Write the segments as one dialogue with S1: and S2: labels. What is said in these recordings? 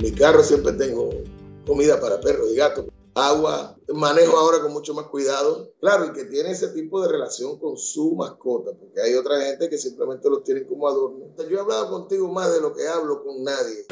S1: Mi carro siempre tengo comida para perros y gatos, agua, manejo ahora con mucho más cuidado. Claro, y que tiene ese tipo de relación con su mascota, porque hay otra gente que simplemente los tienen como adorno. Yo he hablado contigo más de lo que hablo con nadie.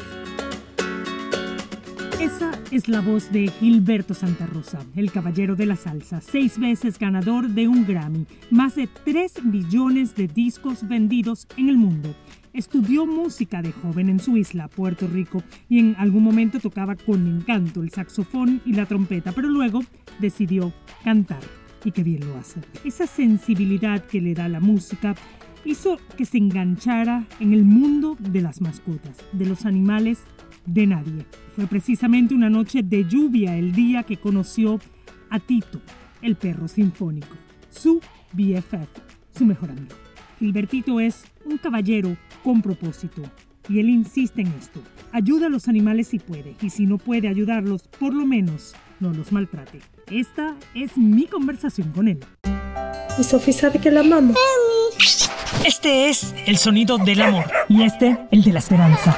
S2: Esa es la voz de Gilberto Santa Rosa, el caballero de la salsa, seis veces ganador de un Grammy, más de 3 millones de discos vendidos en el mundo. Estudió música de joven en su isla, Puerto Rico, y en algún momento tocaba con encanto el saxofón y la trompeta, pero luego decidió cantar. Y qué bien lo hace. Esa sensibilidad que le da la música hizo que se enganchara en el mundo de las mascotas, de los animales de nadie. Fue precisamente una noche de lluvia el día que conoció a Tito, el perro sinfónico, su BFF, su mejor amigo. Gilbertito es un caballero con propósito y él insiste en esto. Ayuda a los animales si puede y si no puede ayudarlos, por lo menos no los maltrate. Esta es mi conversación con él.
S3: Y Sofía sabe que la amamos.
S2: Este es el sonido del amor y este el de la esperanza.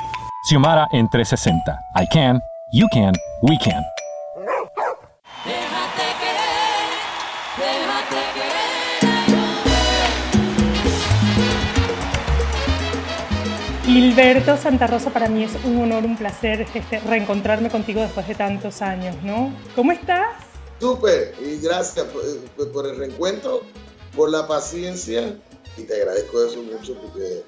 S4: Xiomara en 360. I can, you can, we can.
S2: Gilberto Santa Rosa, para mí es un honor, un placer este, reencontrarme contigo después de tantos años, ¿no? ¿Cómo estás?
S1: Súper, y gracias por, por, el reencuentro, por la paciencia, y te agradezco eso mucho porque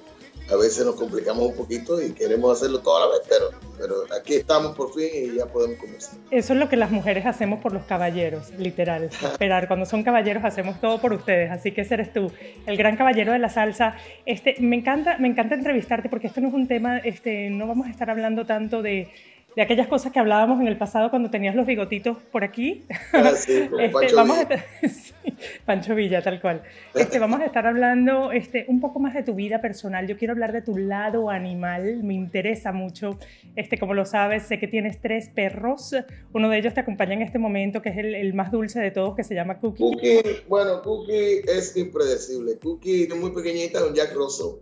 S1: a veces nos complicamos un poquito y queremos hacerlo toda la vez, pero, pero aquí estamos por fin y ya podemos comenzar.
S2: Eso es lo que las mujeres hacemos por los caballeros, literal. Esperar, cuando son caballeros hacemos todo por ustedes, así que ese eres tú, el gran caballero de la salsa. Este, me, encanta, me encanta entrevistarte porque esto no es un tema, este, no vamos a estar hablando tanto de de aquellas cosas que hablábamos en el pasado cuando tenías los bigotitos por aquí.
S1: Ah, sí,
S2: este,
S1: Pancho
S2: vamos
S1: Villa.
S2: A sí, Pancho Villa, tal cual. Este, vamos a estar hablando este, un poco más de tu vida personal. Yo quiero hablar de tu lado animal, me interesa mucho. Este, como lo sabes, sé que tienes tres perros. Uno de ellos te acompaña en este momento, que es el, el más dulce de todos, que se llama Cookie.
S1: Cookie, bueno, Cookie es impredecible. Cookie es muy pequeñita, un Jack Russell.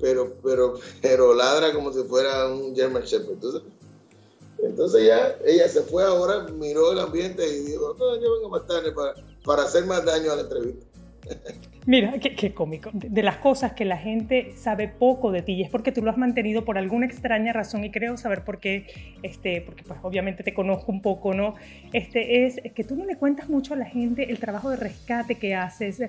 S1: Pero, pero, pero ladra como si fuera un German Shepherd. Entonces, entonces ya ella se fue ahora, miró el ambiente y dijo, no, yo vengo más tarde para, para hacer más daño a la entrevista.
S2: Mira, qué, cómico. De, de las cosas que la gente sabe poco de ti y es porque tú lo has mantenido por alguna extraña razón y creo saber por qué, este, porque pues obviamente te conozco un poco, ¿no? Este, es que tú no le cuentas mucho a la gente el trabajo de rescate que haces,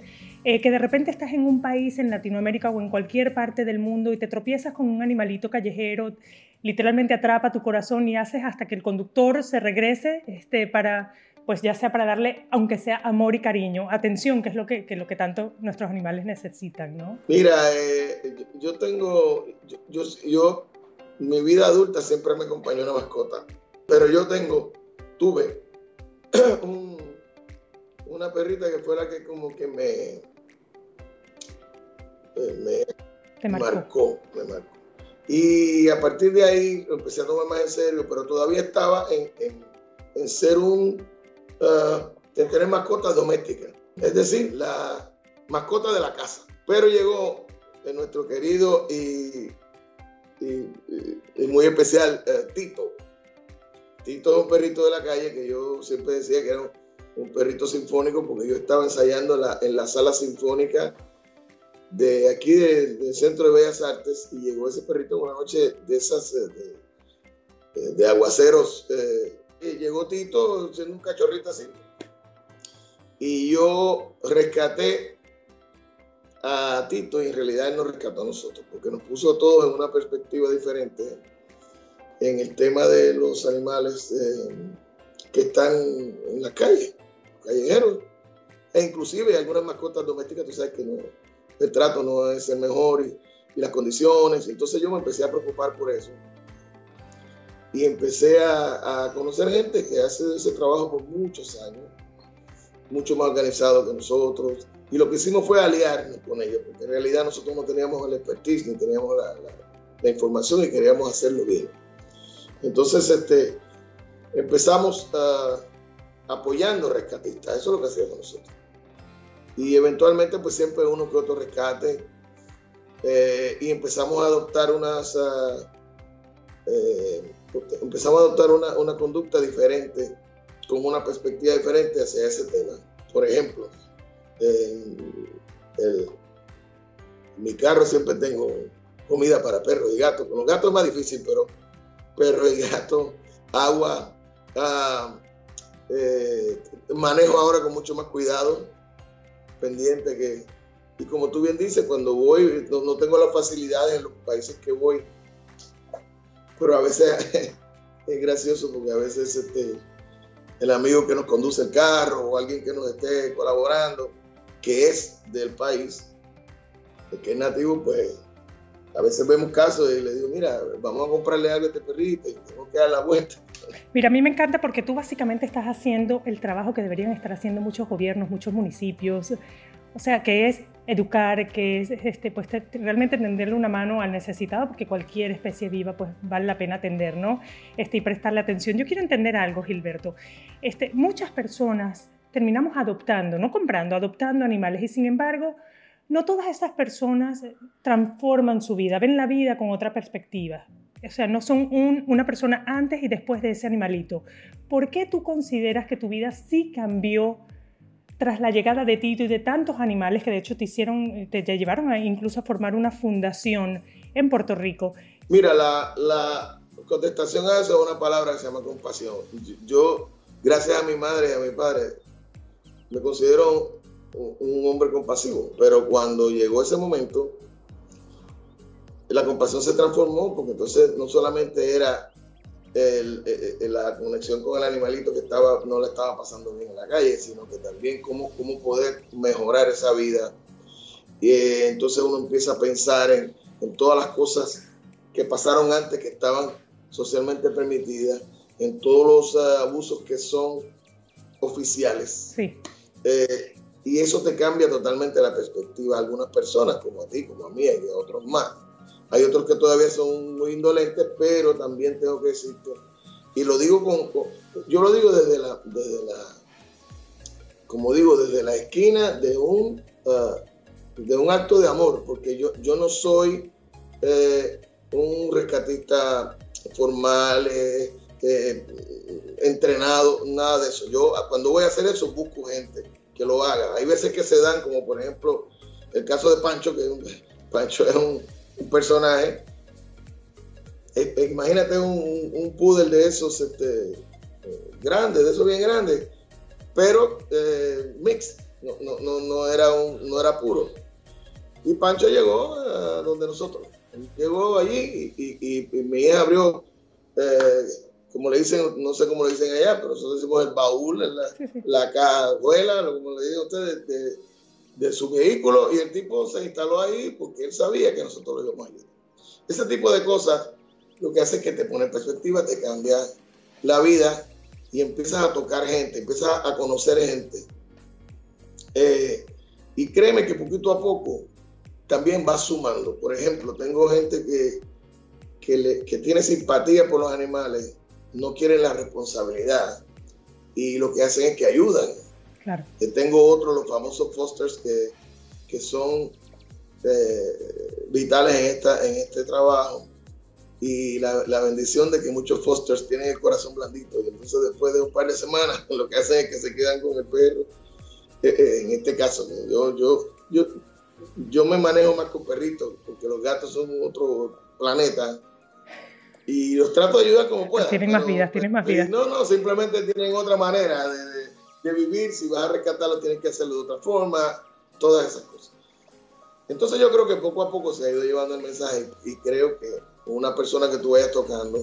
S2: eh, que de repente estás en un país en Latinoamérica o en cualquier parte del mundo y te tropiezas con un animalito callejero, literalmente atrapa tu corazón y haces hasta que el conductor se regrese este, para pues ya sea para darle, aunque sea amor y cariño, atención, que es lo que, que lo que tanto nuestros animales necesitan, ¿no?
S1: Mira, eh, yo, tengo, yo, yo, yo, mi vida adulta siempre me acompañó una mascota, pero yo tengo, tuve un, una perrita que fue la que como que me, eh, me
S2: marcó.
S1: marcó, me marcó. Y a partir de ahí lo empecé a tomar más en serio, pero todavía estaba en, en, en ser un, uh, en tener mascotas domésticas, es decir, la mascota de la casa. Pero llegó de nuestro querido y, muy especial eh, Tito. Tito es un perrito de la calle que yo siempre decía que era un, perrito sinfónico porque yo estaba ensayando en la sala sinfónica de aquí de- del Centro de Bellas Artes y llegó ese perrito una noche de esas eh, de, de- de aguaceros llegó Tito siendo un cachorrito así. Y yo rescaté a Tito y en realidad él nos rescató a nosotros, porque nos puso a todos en una perspectiva diferente en el tema de los animales eh, que están en la calle, callejeros, e inclusive algunas mascotas domésticas, tú sabes que no, el trato no es el mejor y las condiciones. Entonces yo me empecé a preocupar por eso y empecé a, a, conocer gente que hace ese trabajo por muchos años, mucho más organizado que nosotros. Y lo que hicimos fue aliarnos con ellos, porque en realidad nosotros no teníamos el expertise ni teníamos la, la, información y queríamos hacerlo bien. Entonces este, empezamos uh, apoyando rescatistas, eso es lo que hacíamos nosotros. Y eventualmente pues siempre uno que otro rescate eh, y empezamos a adoptar unas... Uh, eh, empezamos a adoptar una, una, conducta diferente, con una perspectiva diferente hacia ese tema. Por ejemplo, en, mi carro siempre tengo comida para perros y gatos. Con los gatos es más difícil, pero perros y gatos, agua, ah, eh, manejo ahora con mucho más cuidado, pendiente que... Y como tú bien dices, cuando voy, no, no tengo las facilidades en los países que voy, pero a veces es gracioso porque a veces este, el amigo que nos conduce el carro o alguien que nos esté colaborando, que es del país, que es nativo, pues a veces vemos casos y le digo, mira, vamos a comprarle algo a este perrito y tengo que dar la vuelta.
S2: Mira, a mí me encanta porque tú básicamente estás haciendo el trabajo que deberían estar haciendo muchos gobiernos, muchos municipios, o sea, que es educar, que es este, pues, realmente tenderle una mano al necesitado, porque cualquier especie viva pues, vale la pena atender, ¿no? Este, y prestarle atención. Yo quiero entender algo, Gilberto. Este, muchas personas terminamos adoptando, no comprando, adoptando animales, y sin embargo, no todas esas personas transforman su vida, ven la vida con otra perspectiva. O sea, no son un, una persona antes y después de ese animalito. ¿Por qué tú consideras que tu vida sí cambió? Tras la llegada de Tito y de tantos animales que de hecho te hicieron, te, te llevaron a incluso a formar una fundación en Puerto Rico.
S1: Mira, la, la contestación a eso es una palabra que se llama compasión. Yo, gracias a mi madre y a mi padre, me considero un, un hombre compasivo, pero cuando llegó ese momento, la compasión se transformó porque entonces no solamente era el, el, la conexión con el animalito que estaba, no le estaba pasando bien en la calle, sino que también cómo, cómo poder mejorar esa vida. Y eh, entonces uno empieza a pensar en, en, todas las cosas que pasaron antes, que estaban socialmente permitidas, en todos los abusos que son oficiales.
S2: Sí.
S1: Eh, y eso te cambia totalmente la perspectiva a algunas personas, como a ti, como a mí y a otros más. Hay otros que todavía son muy indolentes, pero también tengo que decirte, y lo digo con, yo lo digo desde la, desde la, como digo, desde la esquina de un, uh, de un acto de amor, porque yo, yo no soy eh, un rescatista formal, eh, eh, entrenado, nada de eso. Yo cuando voy a hacer eso busco gente que lo haga. Hay veces que se dan, como por ejemplo el caso de Pancho, que Pancho es un un personaje. Eh, eh, imagínate un, un poodle de esos este, eh, grandes, de esos bien grandes, pero mix, no, no, no, no, era un, no era puro. Y Pancho llegó a donde nosotros. Llegó allí y, y, y mi hija abrió, como le dicen, no sé cómo le dicen allá, pero nosotros decimos el baúl, la, la cajuela, como le digo a ustedes, de, de su vehículo y el tipo se instaló ahí porque él sabía que nosotros lo íbamos a ayudar. Ese tipo de cosas lo que hace es que te pone en perspectiva, te cambia la vida y empiezas a tocar gente, empiezas a conocer gente. Eh, y créeme que poquito a poco también vas sumando. Por ejemplo, tengo gente que, que, le, que tiene simpatía por los animales, no quieren la responsabilidad y lo que hacen es que ayudan
S2: Claro.
S1: Tengo otros, los famosos fosters, que, que son eh, vitales en, esta, en este trabajo. Y la, la, bendición de que muchos fosters tienen el corazón blandito. Y entonces después de un par de semanas lo que hacen es que se quedan con el perro. Eh, eh, en este caso, yo, yo, yo, yo me manejo más con perritos, porque los gatos son otro planeta. y los trato de ayudar como pueda.
S2: Tienen más vidas, tienen más vidas.
S1: No, no, simplemente tienen otra manera de, de, vivir. Si vas a rescatarlo, tienes que hacerlo de otra forma, todas esas cosas. Entonces yo creo que poco a poco se ha ido llevando el mensaje y creo que una persona que tú vayas tocando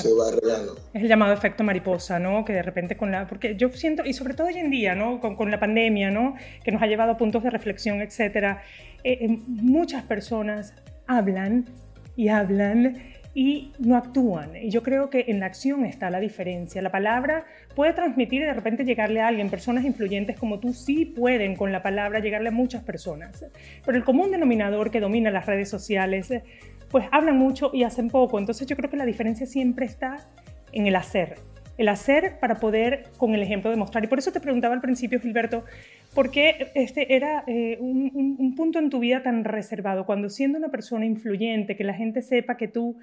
S1: se va regando.
S2: Es el llamado efecto mariposa, ¿no? Que de repente con la... Porque yo siento, y sobre todo hoy en día, ¿no? Con, con la pandemia, ¿no? Que nos ha llevado a puntos de reflexión, etcétera. Eh, eh, muchas personas hablan y hablan y no actúan. Y yo creo que en la acción está la diferencia. La palabra puede transmitir y de repente llegarle a alguien. Personas influyentes como tú sí pueden con la palabra llegarle a muchas personas. Pero el común denominador que domina las redes sociales, pues hablan mucho y hacen poco. Entonces yo creo que la diferencia siempre está en el hacer. El hacer para poder con el ejemplo demostrar. Y por eso te preguntaba al principio, Gilberto, ¿por qué este era eh, un, un punto en tu vida tan reservado? Cuando siendo una persona influyente, que la gente sepa que tú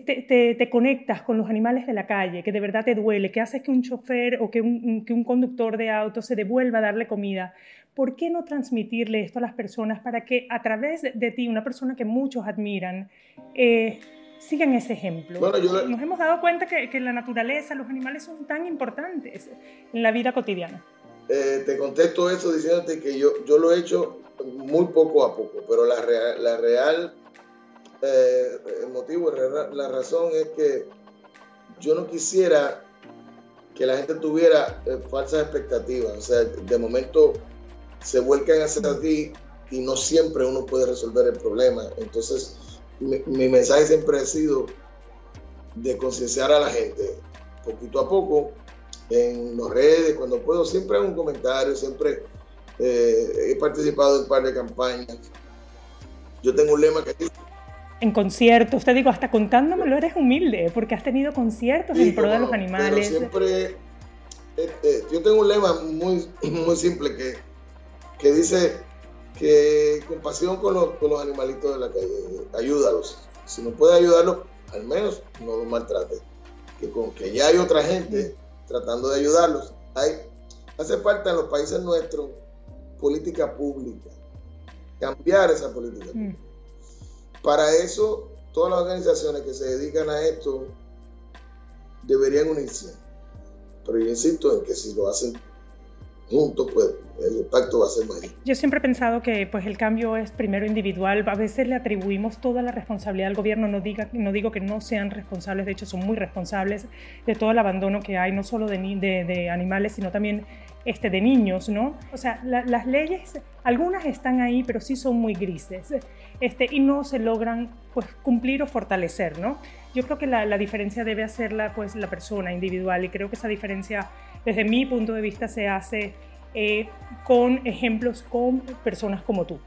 S2: te, conectas con los animales de la calle, que de verdad te duele, que haces que un chofer o que un, que un conductor de auto se devuelva a darle comida. ¿Por qué no transmitirle esto a las personas para que a través de, ti, una persona que muchos admiran, eh, sigan ese ejemplo? Nos hemos dado cuenta que, que, la naturaleza, los animales son tan importantes en la vida cotidiana.
S1: Eh, te contesto eso diciéndote que yo, yo lo he hecho muy poco a poco, pero la la real eh, el motivo, la razón es que yo no quisiera que la gente tuviera eh, falsas expectativas. O sea, de momento se vuelcan hacia ti y no siempre uno puede resolver el problema. Entonces, mi, mi mensaje siempre ha sido de concienciar a la gente, poquito a poco, en las redes, cuando puedo, siempre hago un comentario, siempre eh, he participado en un par de campañas. Yo tengo un lema que dice
S2: en conciertos, te digo, hasta contándomelo eres humilde, porque has tenido conciertos en pro de los animales.
S1: siempre, este, yo tengo un lema muy, muy simple que, que dice que compasión con los, con los animalitos de la calle, ayúdalos. Si no puedes ayudarlos, al menos no los maltrates. Que, con, que ya hay otra gente tratando de ayudarlos. Hay, hace falta en los países nuestros política pública, cambiar esa política mm. pública para eso, todas las organizaciones que se dedican a esto deberían unirse. Pero yo insisto en que si lo hacen juntos, pues el impacto va a ser mayor.
S2: Yo siempre he pensado que pues, el cambio es primero individual. A veces le atribuimos toda la responsabilidad al gobierno. No, diga, no digo que no sean responsables, de hecho son muy responsables de todo el abandono que hay, no solo de, de, de animales, sino también este, de niños, ¿no? O sea, las leyes, algunas están ahí, pero sí son muy grises este, y no se logran pues, cumplir o fortalecer, ¿no? Yo creo que la, diferencia debe hacerla pues, la persona individual y creo que esa diferencia, desde mi punto de vista, se hace eh, con ejemplos, con personas como tú.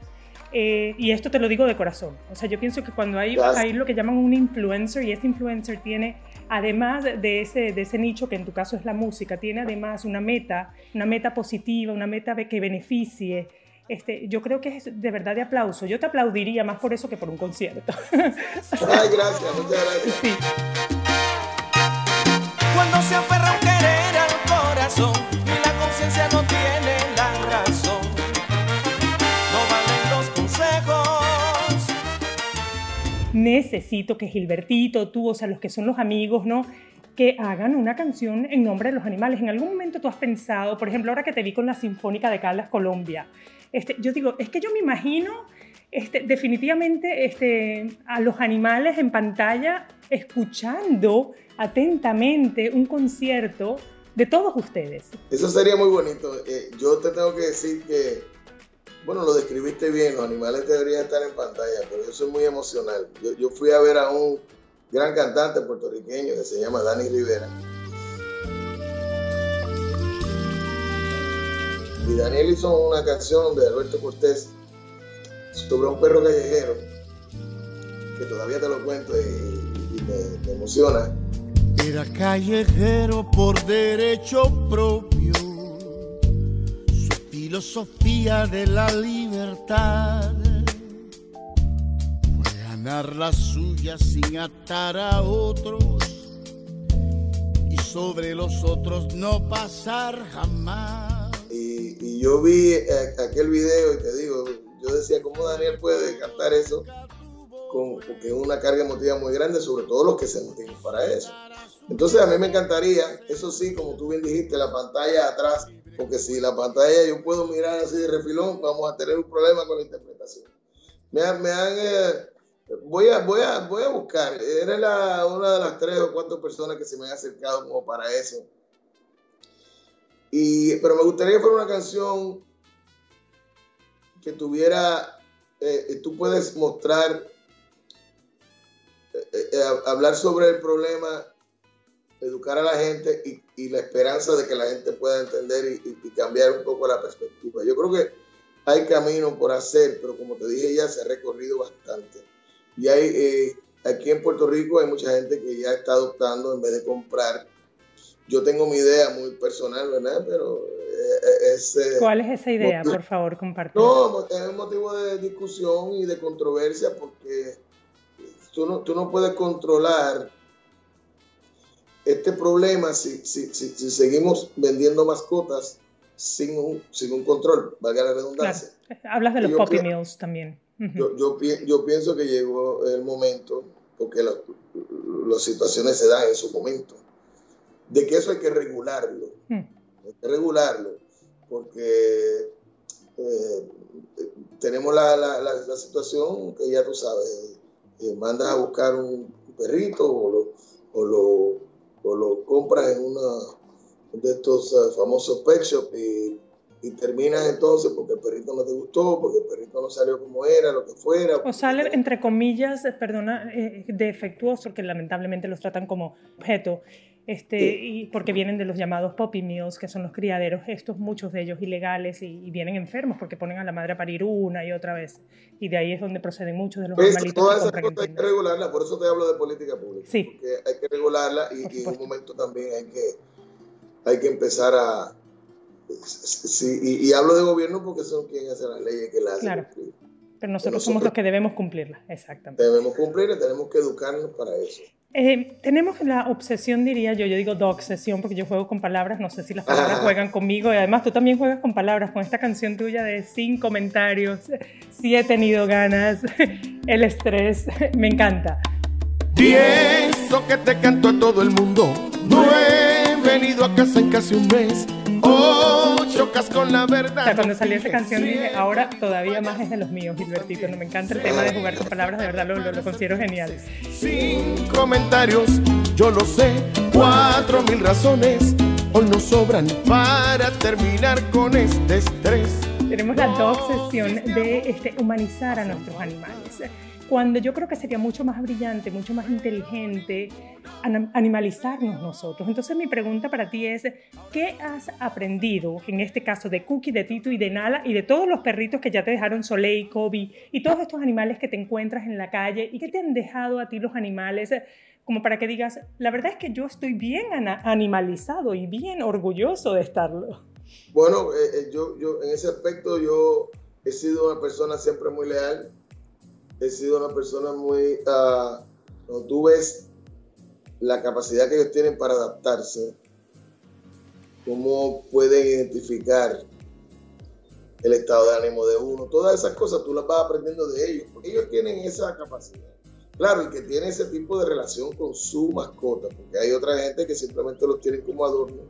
S2: Eh, y esto te lo digo de corazón. O sea, yo pienso que cuando hay, hay lo que llaman un influencer y ese influencer tiene, además de ese, de ese nicho que en tu caso es la música, tiene además una meta, una meta positiva, una meta que beneficie. Este, yo creo que es de verdad de aplauso. Yo te aplaudiría más por eso que por un concierto.
S1: Ay, gracias, muchas gracias. Sí.
S2: Necesito que Gilbertito, tú, o sea, los que son los amigos, ¿no? que hagan una canción en nombre de los animales. En algún momento tú has pensado, por ejemplo, ahora que te vi con la Sinfónica de Caldas, Colombia, este, yo digo, es que yo me imagino este, definitivamente este, a los animales en pantalla escuchando atentamente un concierto de todos ustedes.
S1: Eso sería muy bonito. Eh, yo te tengo que decir que, bueno, lo describiste bien, los animales deberían estar en pantalla, pero yo soy muy emocional. Yo, yo fui a ver a un gran cantante puertorriqueño que se llama Dani Rivera. Y Daniel hizo una canción de Alberto Cortés sobre un perro callejero, que todavía te lo cuento y, me, emociona.
S5: Era callejero por derecho propio, filosofía de la libertad. Fue ganar la suya sin atar a otros. Y sobre los otros no pasar jamás.
S1: Y, yo vi aquel video y te digo, yo decía, ¿cómo Daniel puede cantar eso porque es una carga emotiva muy grande, sobre todo los que se motivan para eso. Entonces a mí me encantaría, eso sí, como tú bien dijiste, la pantalla atrás, porque si la pantalla yo puedo mirar así de refilón, vamos a tener un problema con la interpretación. Me, han, me han eh, voy, a, voy, a, voy a buscar, eres la, una de las tres o cuatro personas que se me han acercado como para eso. Y, pero me gustaría que fuera una canción que tuviera, eh, tú puedes mostrar, eh, eh, hablar sobre el problema, educar a la gente y, y, la esperanza de que la gente pueda entender y, y, cambiar un poco la perspectiva. Yo creo que hay camino por hacer, pero como te dije ya, se ha recorrido bastante. Y hay, aquí en Puerto Rico hay mucha gente que ya está adoptando en vez de comprar. Yo tengo mi idea muy personal, ¿verdad? Pero
S2: ¿Cuál es esa idea? Por favor, comparte.
S1: No, es un motivo de discusión y de controversia porque tú no, tú no puedes controlar este problema si, si, si, seguimos vendiendo mascotas sin un, sin un control, valga la redundancia.
S2: Hablas de los puppy mills también.
S1: yo, yo, yo, pienso que llegó el momento, porque las situaciones se dan en su momento, de que eso hay que regularlo. Hmm regularlo, porque eh, tenemos la, la, la, situación que ya tú sabes, eh, mandas a buscar un perrito o lo, o lo, o lo compras en uno de estos uh, famosos pet shop y, terminas entonces porque el perrito no te gustó, porque el perrito no salió como era, lo que fuera.
S2: O sale, entre comillas, perdona, eh, defectuoso, que lamentablemente los tratan como objeto este, y porque vienen de los llamados poppy mills, que son los criaderos, estos muchos de ellos ilegales y, vienen enfermos porque ponen a la madre a parir una y otra vez. Y de ahí es donde proceden muchos de los pues, animalitos.
S1: Todas esas cosas hay que regularla, por eso te hablo de política pública.
S2: Sí.
S1: Porque hay que regularla y, en un momento también hay que, hay que empezar a... Sí, y, hablo de gobierno porque son quienes hacen las leyes que las hacen.
S2: Claro. Pero nosotros, somos los que debemos cumplirlas, exactamente.
S1: Debemos cumplirlas, tenemos que educarnos para eso.
S2: Eh, tenemos la obsesión, diría yo, yo digo de obsesión porque yo juego con palabras, no sé si las palabras juegan conmigo y además tú también juegas con palabras, con esta canción tuya de sin comentarios, si he tenido ganas, el estrés, me encanta.
S5: Pienso que te canto a todo el mundo, no he venido a casa en casi un mes. Oh, chocas con la verdad.
S2: O sea, cuando salió esa canción dije, ahora todavía más es de los míos, Gilbertito. No me encanta el tema de jugar con palabras, de verdad lo, lo, lo considero genial.
S5: Sin comentarios, yo lo sé, cuatro mil razones hoy nos sobran para terminar con este estrés.
S2: Tenemos la obsesión de este, humanizar a nuestros animales cuando yo creo que sería mucho más brillante, mucho más inteligente animalizarnos nosotros. Entonces mi pregunta para ti es, ¿qué has aprendido en este caso de Cookie, de Tito y de Nala y de todos los perritos que ya te dejaron Soleil, Kobe y todos estos animales que te encuentras en la calle y que te han dejado a ti los animales? como para que digas, la verdad es que yo estoy bien animalizado y bien orgulloso de estarlo.
S1: Bueno, eh, eh, yo, yo en ese aspecto yo he sido una persona siempre muy leal, he sido una persona muy... Uh, cuando tú ves la capacidad que ellos tienen para adaptarse, cómo pueden identificar el estado de ánimo de uno, todas esas cosas tú las vas aprendiendo de ellos, porque ellos tienen esa capacidad. Claro, el que tiene ese tipo de relación con su mascota, porque hay otra gente que simplemente los tienen como adorno,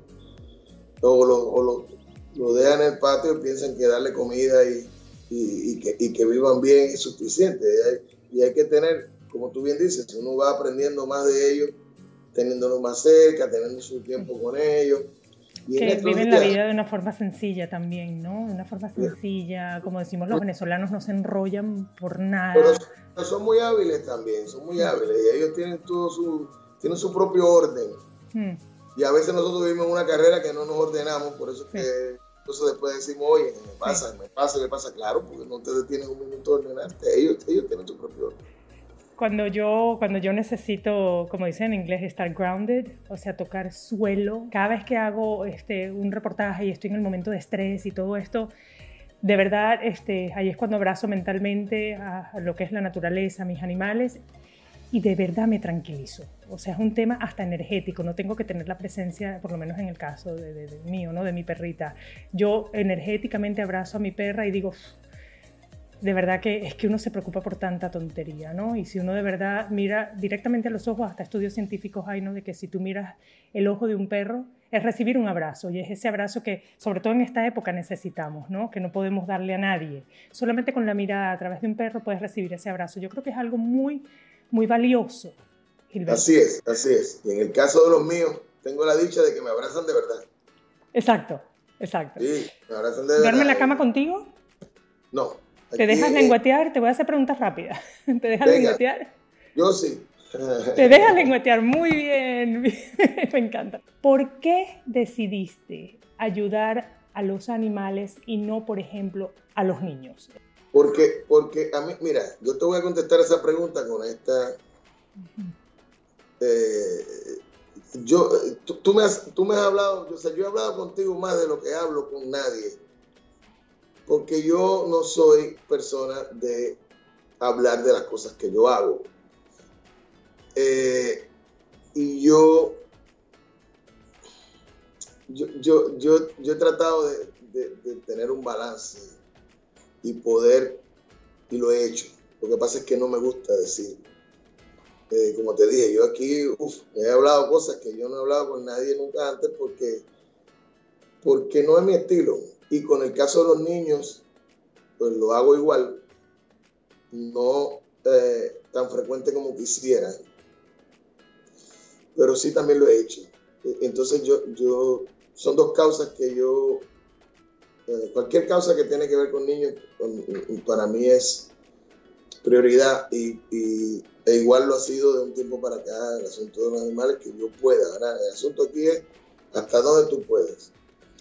S1: o lo, lo dejan en el patio y piensan que darle comida y, y, que, y, que, vivan bien es suficiente. Y hay, que tener, como tú bien dices, uno va aprendiendo más de ellos, teniéndolos más cerca, teniendo su tiempo con ellos.
S2: Y que viven la vida de una forma sencilla también, ¿no? De una forma sencilla, como decimos los venezolanos, no se enrollan por nada.
S1: Pero son muy hábiles también, son muy hábiles y ellos tienen todo su, tienen su propio orden. Hmm. Y a veces nosotros vivimos una carrera que no nos ordenamos, por eso que entonces después decimos, oye, me pasa, me pasa, me pasa, claro, porque no te detienes un minuto de ordenarte, ellos, ellos tienen su propio.
S2: Cuando yo, cuando yo necesito, como dicen en inglés, estar grounded, o sea, tocar suelo, cada vez que hago este, un reportaje y estoy en el momento de estrés y todo esto, de verdad, este, ahí es cuando abrazo mentalmente a lo que es la naturaleza, a mis animales, y de verdad me tranquilizo. O sea, es un tema hasta energético, no tengo que tener la presencia, por lo menos en el caso de, mío, ¿no? de mi perrita. Yo energéticamente abrazo a mi perra y digo, de verdad que es que uno se preocupa por tanta tontería, ¿no? Y si uno de verdad mira directamente a los ojos, hasta estudios científicos hay, ¿no? De que si tú miras el ojo de un perro, es recibir un abrazo y es ese abrazo que sobre todo en esta época necesitamos, ¿no? Que no podemos darle a nadie. Solamente con la mirada a través de un perro puedes recibir ese abrazo. Yo creo que es algo muy, muy valioso. Gilberto.
S1: Así es, así es. Y en el caso de los míos, tengo la dicha de que me abrazan de verdad.
S2: Exacto, exacto.
S1: Sí, me abrazan de verdad.
S2: ¿Duerme en la cama contigo?
S1: No.
S2: ¿Te dejas lengüetear? Te voy a hacer preguntas rápidas. ¿Te dejas
S1: Venga.
S2: lengüetear?
S1: Yo sí.
S2: Te dejas lengüetear muy bien. Me encanta. ¿Por qué decidiste ayudar a los animales y no, por ejemplo, a los niños?
S1: Porque, porque a mí, mira, yo te voy a contestar esa pregunta con esta. eh, yo, tú, tú me has, tú me has hablado, o sea, yo he hablado contigo más de lo que hablo con nadie. Porque yo no soy persona de hablar de las cosas que yo hago. Eh, y yo, yo, yo, yo, yo he tratado de, de- de tener un balance y poder, y lo he hecho. Lo que pasa es que no me gusta decir. Eh, como te dije, yo aquí he hablado cosas que yo no he hablado con nadie nunca antes porque, porque no es mi estilo. Y con el caso de los niños, pues lo hago igual, no eh, tan frecuente como quisiera, pero sí también lo he hecho. E- Entonces yo, yo son dos causas que yo eh, cualquier causa que tiene que ver con niños, para mí es prioridad y, e igual lo ha sido de un tiempo para acá el asunto de los animales que yo pueda, ¿verdad? El asunto aquí es hasta dónde tú puedes.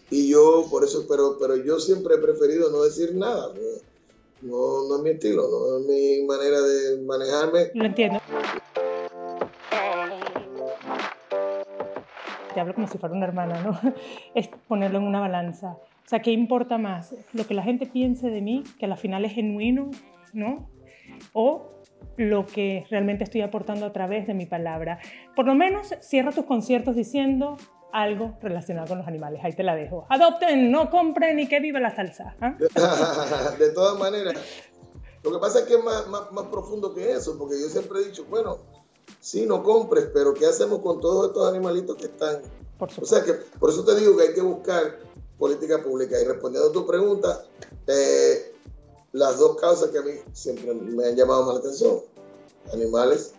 S1: Y yo por eso, pero, pero yo siempre he preferido no decir nada. No, no es mi estilo, no es mi manera de manejarme.
S2: Lo entiendo. Te hablo como si fuera una hermana, ¿no? Es ponerlo en una balanza. O sea, ¿qué importa más? Lo que la gente piense de mí, que al final es genuino, ¿no? O lo que realmente estoy aportando a través de mi palabra. Por lo menos cierra tus conciertos diciendo algo relacionado con los animales. Ahí te la dejo. Adopten, no compren y que viva la salsa. ¿ah?
S1: de todas maneras, lo que pasa es que es más, más, más profundo que eso, porque yo siempre he dicho, bueno, sí, no compres, pero ¿qué hacemos con todos estos animalitos que están?
S2: Por
S1: O
S2: supuesto.
S1: sea que por eso te digo que hay que buscar política pública. Y respondiendo a tu pregunta, eh, las dos causas que a mí siempre me han llamado más la atención, animales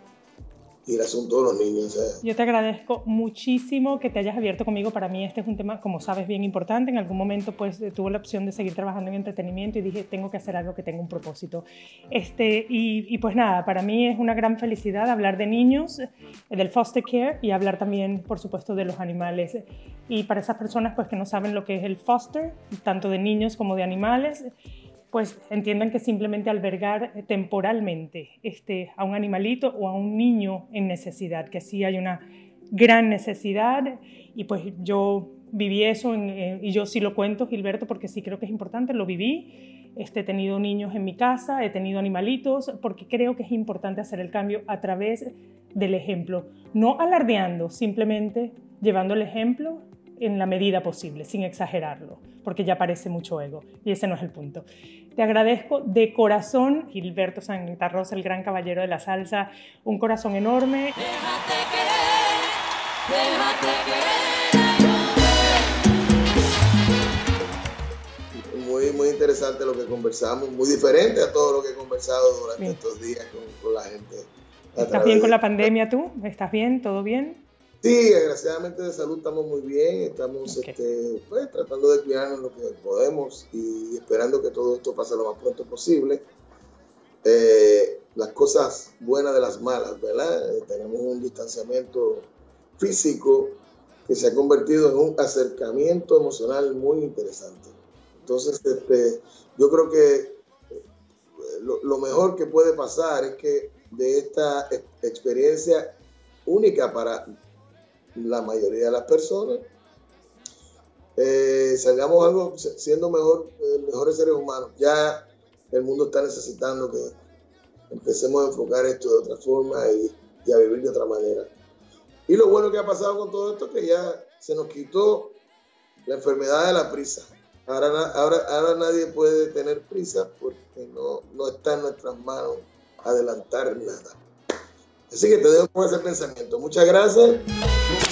S1: y el asunto de los niños. sea,
S2: Yo te agradezco muchísimo que te hayas abierto conmigo. Para mí este es un tema, como sabes, bien importante. En algún momento pues eh, tuve la opción de seguir trabajando en entretenimiento y dije, tengo que hacer algo que tenga un propósito. Este, y, y, pues nada, para mí es una gran felicidad hablar de niños, eh, del foster care y hablar también, por supuesto, de los animales. Y para esas personas pues que no saben lo que es el foster, tanto de niños como de animales, pues entiendan que simplemente albergar temporalmente este, a un animalito o a un niño en necesidad, que sí hay una gran necesidad y pues yo viví eso eh, y yo sí lo cuento, Gilberto, porque sí creo que es importante, lo viví. Este, he tenido niños en mi casa, he tenido animalitos, porque creo que es importante hacer el cambio a través del ejemplo, no alardeando, simplemente llevando el ejemplo en la medida posible, sin exagerarlo, porque ya parece mucho ego y ese no es el punto. Te agradezco de corazón, Gilberto Santa Rosa, el gran caballero de la salsa, un corazón enorme.
S1: muy, muy interesante lo que conversamos, muy diferente a todo lo que he conversado durante
S2: Bien.
S1: estos días con, con la gente.
S2: ¿Estás bien con la pandemia tú? ¿Estás bien? ¿Todo bien?
S1: Sí, desgraciadamente de salud estamos muy bien, estamos este, pues, tratando de cuidarnos lo que podemos y esperando que todo esto pase lo más pronto posible. Eh, las cosas buenas de las malas, ¿verdad? Eh, tenemos un distanciamiento físico que se ha convertido en un acercamiento emocional muy interesante. Entonces, este, yo creo que eh, lo, lo mejor que puede pasar es que de esta ex- experiencia única para la mayoría de las personas, eh, salgamos algo siendo mejor, eh, mejores seres humanos. Ya el mundo está necesitando que empecemos a enfocar esto de otra forma y, a vivir de otra manera. Y lo bueno que ha pasado con todo esto es que ya se nos quitó la enfermedad de la prisa. Ahora, ahora, ahora nadie puede tener prisa por, que no, no está en nuestras manos adelantar nada. Así que te dejo con ese pensamiento. Muchas gracias.